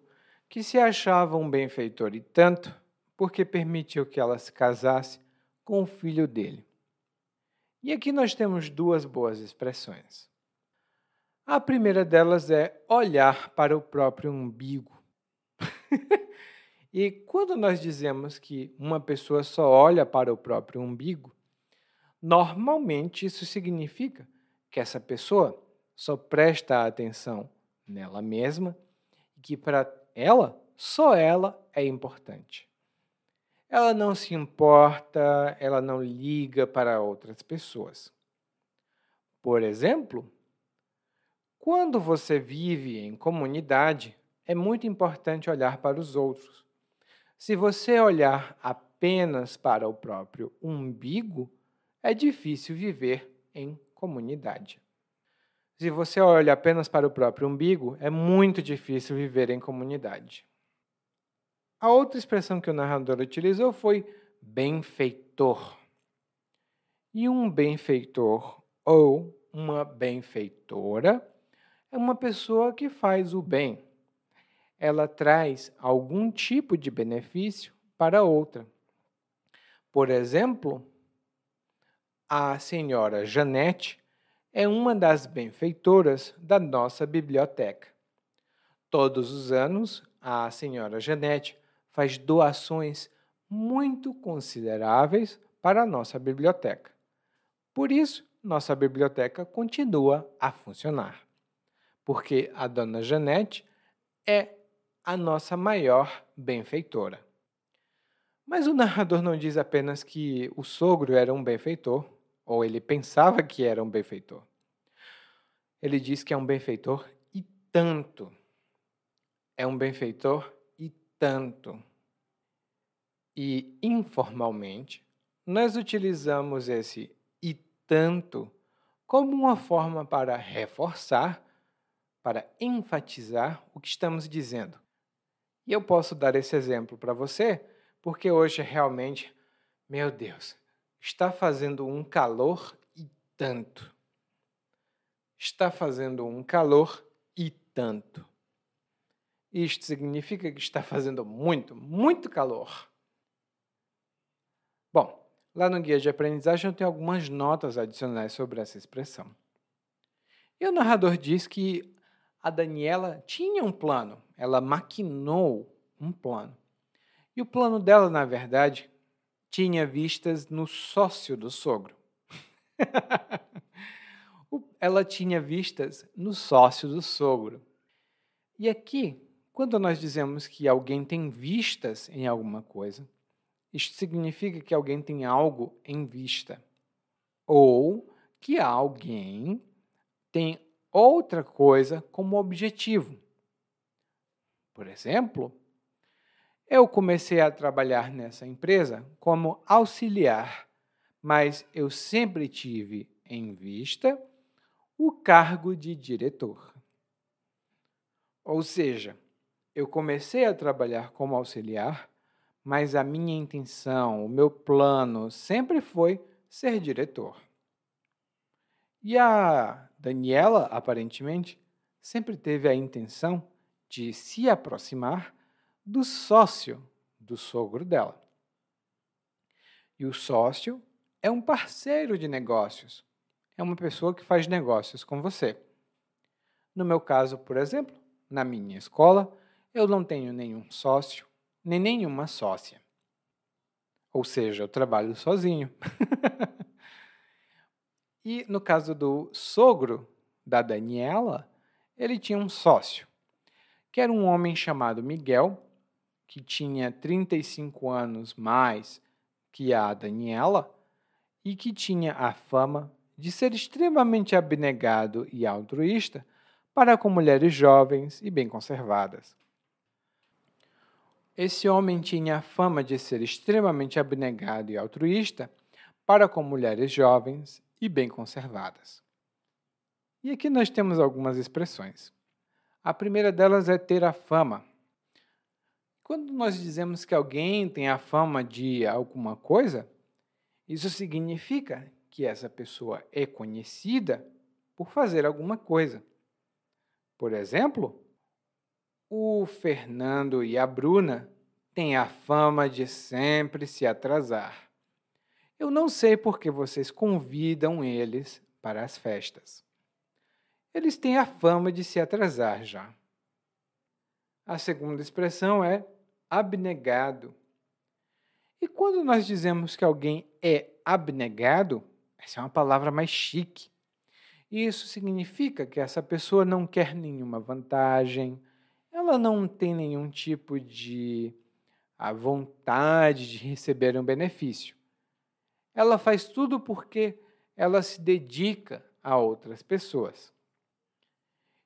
que se achava um benfeitor e tanto, porque permitiu que ela se casasse com o filho dele. E aqui nós temos duas boas expressões. A primeira delas é olhar para o próprio umbigo. [LAUGHS] e quando nós dizemos que uma pessoa só olha para o próprio umbigo, normalmente isso significa que essa pessoa só presta atenção nela mesma e que para ela, só ela é importante. Ela não se importa, ela não liga para outras pessoas. Por exemplo, quando você vive em comunidade, é muito importante olhar para os outros. Se você olhar apenas para o próprio umbigo, é difícil viver em comunidade. Se você olha apenas para o próprio umbigo, é muito difícil viver em comunidade. A outra expressão que o narrador utilizou foi benfeitor. E um benfeitor ou uma benfeitora é uma pessoa que faz o bem. Ela traz algum tipo de benefício para outra. Por exemplo, a senhora Janete é uma das benfeitoras da nossa biblioteca. Todos os anos, a senhora Janete faz doações muito consideráveis para a nossa biblioteca. Por isso, nossa biblioteca continua a funcionar, porque a dona Janete é a nossa maior benfeitora. Mas o narrador não diz apenas que o sogro era um benfeitor, ou ele pensava que era um benfeitor. Ele diz que é um benfeitor e tanto. É um benfeitor e tanto. E informalmente, nós utilizamos esse e tanto como uma forma para reforçar, para enfatizar o que estamos dizendo. E eu posso dar esse exemplo para você, porque hoje realmente, meu Deus, Está fazendo um calor e tanto. Está fazendo um calor e tanto. Isto significa que está fazendo muito, muito calor. Bom, lá no guia de aprendizagem eu tenho algumas notas adicionais sobre essa expressão. E o narrador diz que a Daniela tinha um plano, ela maquinou um plano. E o plano dela, na verdade, tinha vistas no sócio do sogro. [LAUGHS] ela tinha vistas no sócio do sogro. E aqui, quando nós dizemos que alguém tem vistas em alguma coisa, isto significa que alguém tem algo em vista. Ou que alguém tem outra coisa como objetivo. Por exemplo, eu comecei a trabalhar nessa empresa como auxiliar, mas eu sempre tive em vista o cargo de diretor. Ou seja, eu comecei a trabalhar como auxiliar, mas a minha intenção, o meu plano sempre foi ser diretor. E a Daniela, aparentemente, sempre teve a intenção de se aproximar do sócio do sogro dela. E o sócio é um parceiro de negócios, é uma pessoa que faz negócios com você. No meu caso, por exemplo, na minha escola, eu não tenho nenhum sócio, nem nenhuma sócia. Ou seja, eu trabalho sozinho. [LAUGHS] e no caso do sogro da Daniela, ele tinha um sócio, que era um homem chamado Miguel, que tinha 35 anos mais que a Daniela e que tinha a fama de ser extremamente abnegado e altruísta para com mulheres jovens e bem conservadas. Esse homem tinha a fama de ser extremamente abnegado e altruísta para com mulheres jovens e bem conservadas. E aqui nós temos algumas expressões. A primeira delas é ter a fama. Quando nós dizemos que alguém tem a fama de alguma coisa, isso significa que essa pessoa é conhecida por fazer alguma coisa. Por exemplo, o Fernando e a Bruna têm a fama de sempre se atrasar. Eu não sei por que vocês convidam eles para as festas. Eles têm a fama de se atrasar já. A segunda expressão é abnegado. E quando nós dizemos que alguém é abnegado, essa é uma palavra mais chique. Isso significa que essa pessoa não quer nenhuma vantagem, ela não tem nenhum tipo de a vontade de receber um benefício. Ela faz tudo porque ela se dedica a outras pessoas.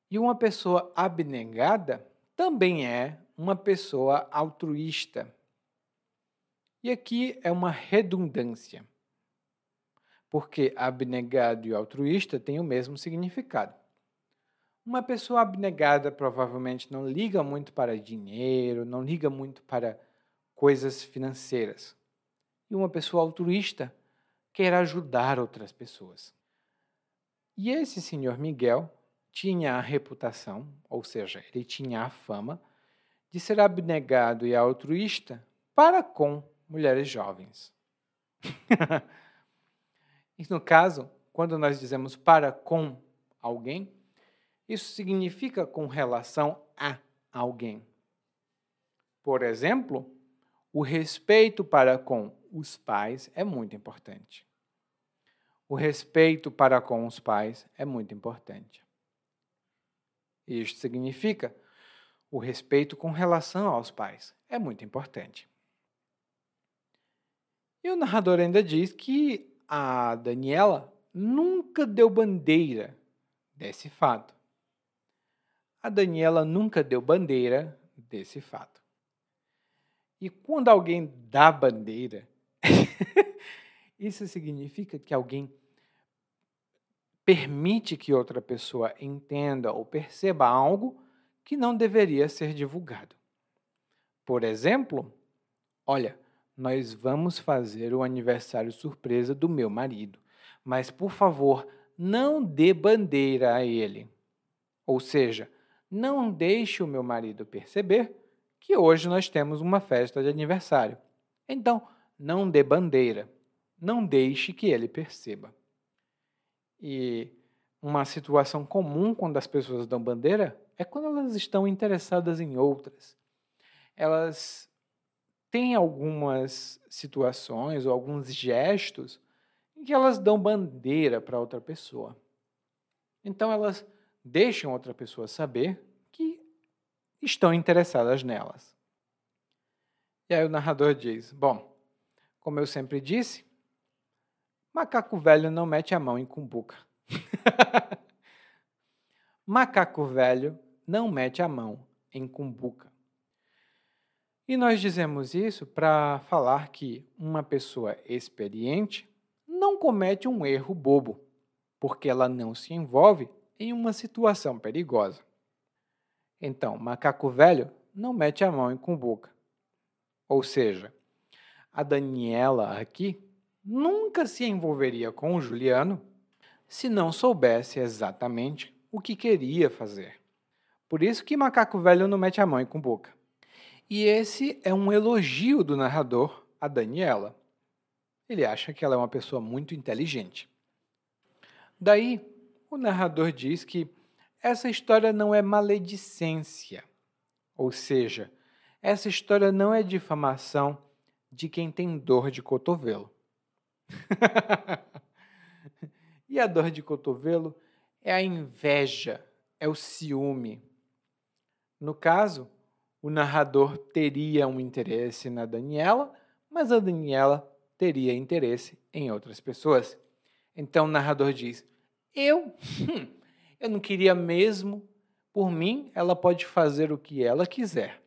E uma pessoa abnegada também é uma pessoa altruísta. E aqui é uma redundância, porque abnegado e altruísta têm o mesmo significado. Uma pessoa abnegada provavelmente não liga muito para dinheiro, não liga muito para coisas financeiras. E uma pessoa altruísta quer ajudar outras pessoas. E esse senhor Miguel tinha a reputação, ou seja, ele tinha a fama de ser abnegado e altruísta para com mulheres jovens. [LAUGHS] e no caso, quando nós dizemos para com alguém, isso significa com relação a alguém. Por exemplo, o respeito para com os pais é muito importante. O respeito para com os pais é muito importante. Isto significa o respeito com relação aos pais é muito importante. E o narrador ainda diz que a Daniela nunca deu bandeira desse fato a Daniela nunca deu bandeira desse fato. E quando alguém dá bandeira, [LAUGHS] isso significa que alguém permite que outra pessoa entenda ou perceba algo que não deveria ser divulgado. Por exemplo, olha, nós vamos fazer o aniversário surpresa do meu marido, mas por favor, não dê bandeira a ele. Ou seja, não deixe o meu marido perceber que hoje nós temos uma festa de aniversário. Então, não dê bandeira, não deixe que ele perceba. E uma situação comum quando as pessoas dão bandeira é quando elas estão interessadas em outras. Elas têm algumas situações ou alguns gestos em que elas dão bandeira para outra pessoa. Então elas deixam outra pessoa saber que estão interessadas nelas. E aí o narrador diz: Bom, como eu sempre disse, macaco velho não mete a mão em cumbuca. [LAUGHS] macaco velho não mete a mão em cumbuca. E nós dizemos isso para falar que uma pessoa experiente não comete um erro bobo, porque ela não se envolve em uma situação perigosa. Então, macaco velho não mete a mão em cumbuca. Ou seja, a Daniela aqui nunca se envolveria com o Juliano se não soubesse exatamente o que queria fazer. Por isso que macaco velho não mete a mão em cumbuca. E esse é um elogio do narrador a Daniela. Ele acha que ela é uma pessoa muito inteligente. Daí, o narrador diz que essa história não é maledicência, ou seja, essa história não é difamação de quem tem dor de cotovelo. [LAUGHS] e a dor de cotovelo é a inveja, é o ciúme. No caso, o narrador teria um interesse na Daniela, mas a Daniela teria interesse em outras pessoas. Então o narrador diz: Eu? Hum, eu não queria mesmo. Por mim, ela pode fazer o que ela quiser.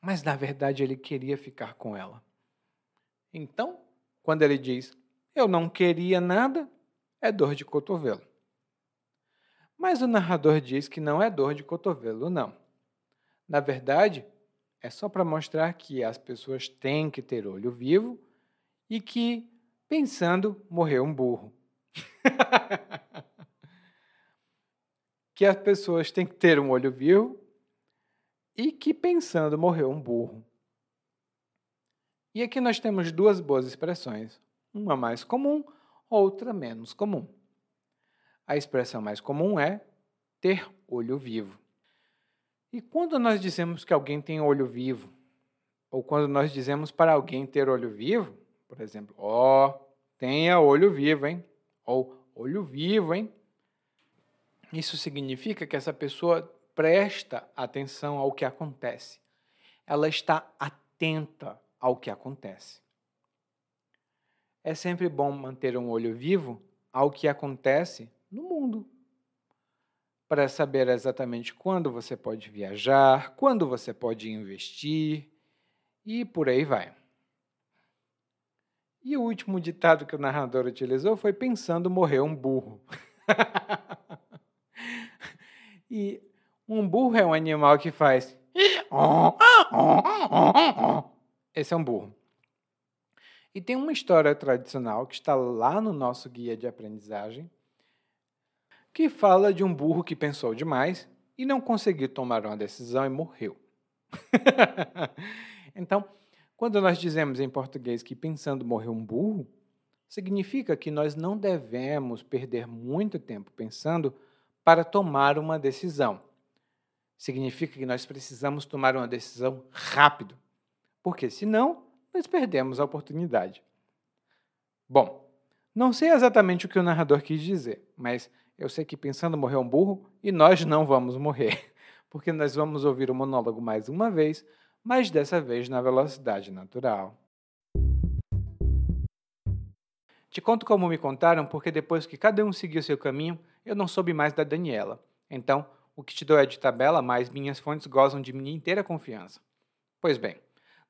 Mas na verdade ele queria ficar com ela. Então, quando ele diz: Eu não queria nada, é dor de cotovelo. Mas o narrador diz que não é dor de cotovelo, não. Na verdade, é só para mostrar que as pessoas têm que ter olho vivo e que, pensando, morreu um burro. [LAUGHS] que as pessoas têm que ter um olho vivo e que, pensando, morreu um burro. E aqui nós temos duas boas expressões, uma mais comum, outra menos comum. A expressão mais comum é ter olho vivo. E quando nós dizemos que alguém tem olho vivo, ou quando nós dizemos para alguém ter olho vivo, por exemplo, ó, oh, tenha olho vivo, hein? Ou olho vivo, hein? Isso significa que essa pessoa presta atenção ao que acontece. Ela está atenta ao que acontece. É sempre bom manter um olho vivo ao que acontece no mundo para saber exatamente quando você pode viajar, quando você pode investir e por aí vai. E o último ditado que o narrador utilizou foi pensando morreu um burro. [LAUGHS] e um burro é um animal que faz. [LAUGHS] [LAUGHS] Esse é um burro. E tem uma história tradicional que está lá no nosso guia de aprendizagem, que fala de um burro que pensou demais e não conseguiu tomar uma decisão e morreu. [LAUGHS] então, quando nós dizemos em português que pensando morreu um burro, significa que nós não devemos perder muito tempo pensando para tomar uma decisão. Significa que nós precisamos tomar uma decisão rápido, porque senão nós perdemos a oportunidade. Bom, não sei exatamente o que o narrador quis dizer, mas eu sei que pensando morrer um burro e nós não vamos morrer, [LAUGHS] porque nós vamos ouvir o monólogo mais uma vez, mas dessa vez na velocidade natural. Te conto como me contaram, porque depois que cada um seguiu seu caminho, eu não soube mais da Daniela. Então, o que te dou é de tabela, mas minhas fontes gozam de minha inteira confiança. Pois bem,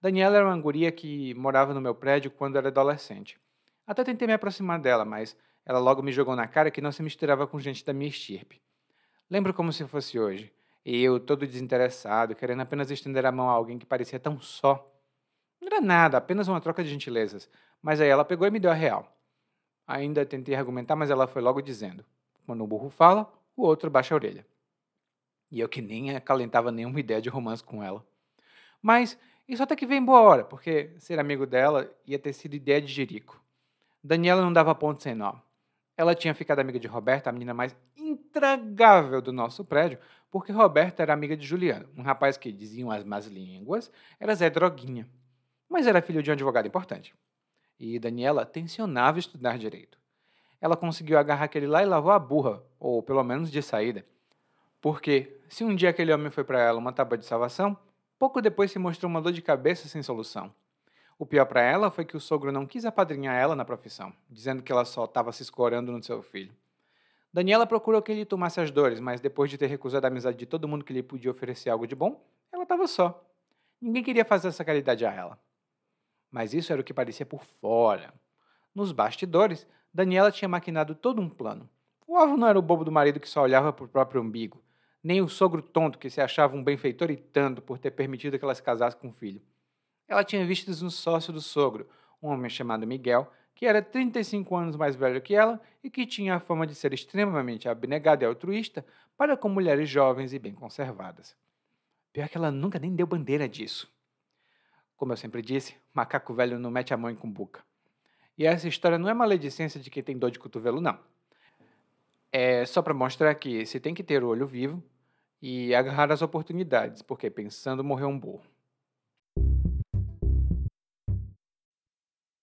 Daniela era uma guria que morava no meu prédio quando era adolescente. Até tentei me aproximar dela, mas ela logo me jogou na cara que não se misturava com gente da minha estirpe. Lembro como se fosse hoje. Eu, todo desinteressado, querendo apenas estender a mão a alguém que parecia tão só. Não era nada, apenas uma troca de gentilezas. Mas aí ela pegou e me deu a real. Ainda tentei argumentar, mas ela foi logo dizendo: quando um burro fala, o outro baixa a orelha. E eu que nem acalentava nenhuma ideia de romance com ela. Mas isso até que vem boa hora, porque ser amigo dela ia ter sido ideia de Jerico. Daniela não dava ponto sem nó. Ela tinha ficado amiga de Roberta, a menina mais intragável do nosso prédio, porque Roberta era amiga de Juliano, um rapaz que, diziam as más línguas, era Zé Droguinha, mas era filho de um advogado importante. E Daniela tensionava estudar direito. Ela conseguiu agarrar aquele lá e lavou a burra, ou pelo menos de saída. Porque, se um dia aquele homem foi para ela uma tábua de salvação, pouco depois se mostrou uma dor de cabeça sem solução. O pior para ela foi que o sogro não quis apadrinhar ela na profissão, dizendo que ela só estava se escorando no seu filho. Daniela procurou que ele tomasse as dores, mas depois de ter recusado a amizade de todo mundo que lhe podia oferecer algo de bom, ela estava só. Ninguém queria fazer essa caridade a ela. Mas isso era o que parecia por fora. Nos bastidores, Daniela tinha maquinado todo um plano. O alvo não era o bobo do marido que só olhava para o próprio umbigo, nem o sogro tonto que se achava um benfeitor e tanto por ter permitido que ela se casasse com o filho. Ela tinha visto um sócio do sogro, um homem chamado Miguel, que era 35 anos mais velho que ela e que tinha a fama de ser extremamente abnegado e altruísta para com mulheres jovens e bem conservadas. Pior que ela nunca nem deu bandeira disso. Como eu sempre disse, macaco velho não mete a mão em cumbuca. E essa história não é maledicência de quem tem dor de cotovelo, não. É só para mostrar que se tem que ter o olho vivo e agarrar as oportunidades, porque pensando morreu um burro.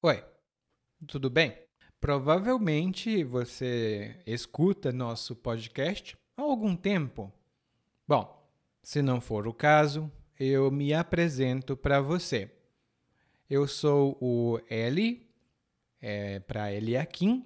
Oi, tudo bem? Provavelmente você escuta nosso podcast há algum tempo. Bom, se não for o caso, eu me apresento para você. Eu sou o Eli, é, para Eliakim,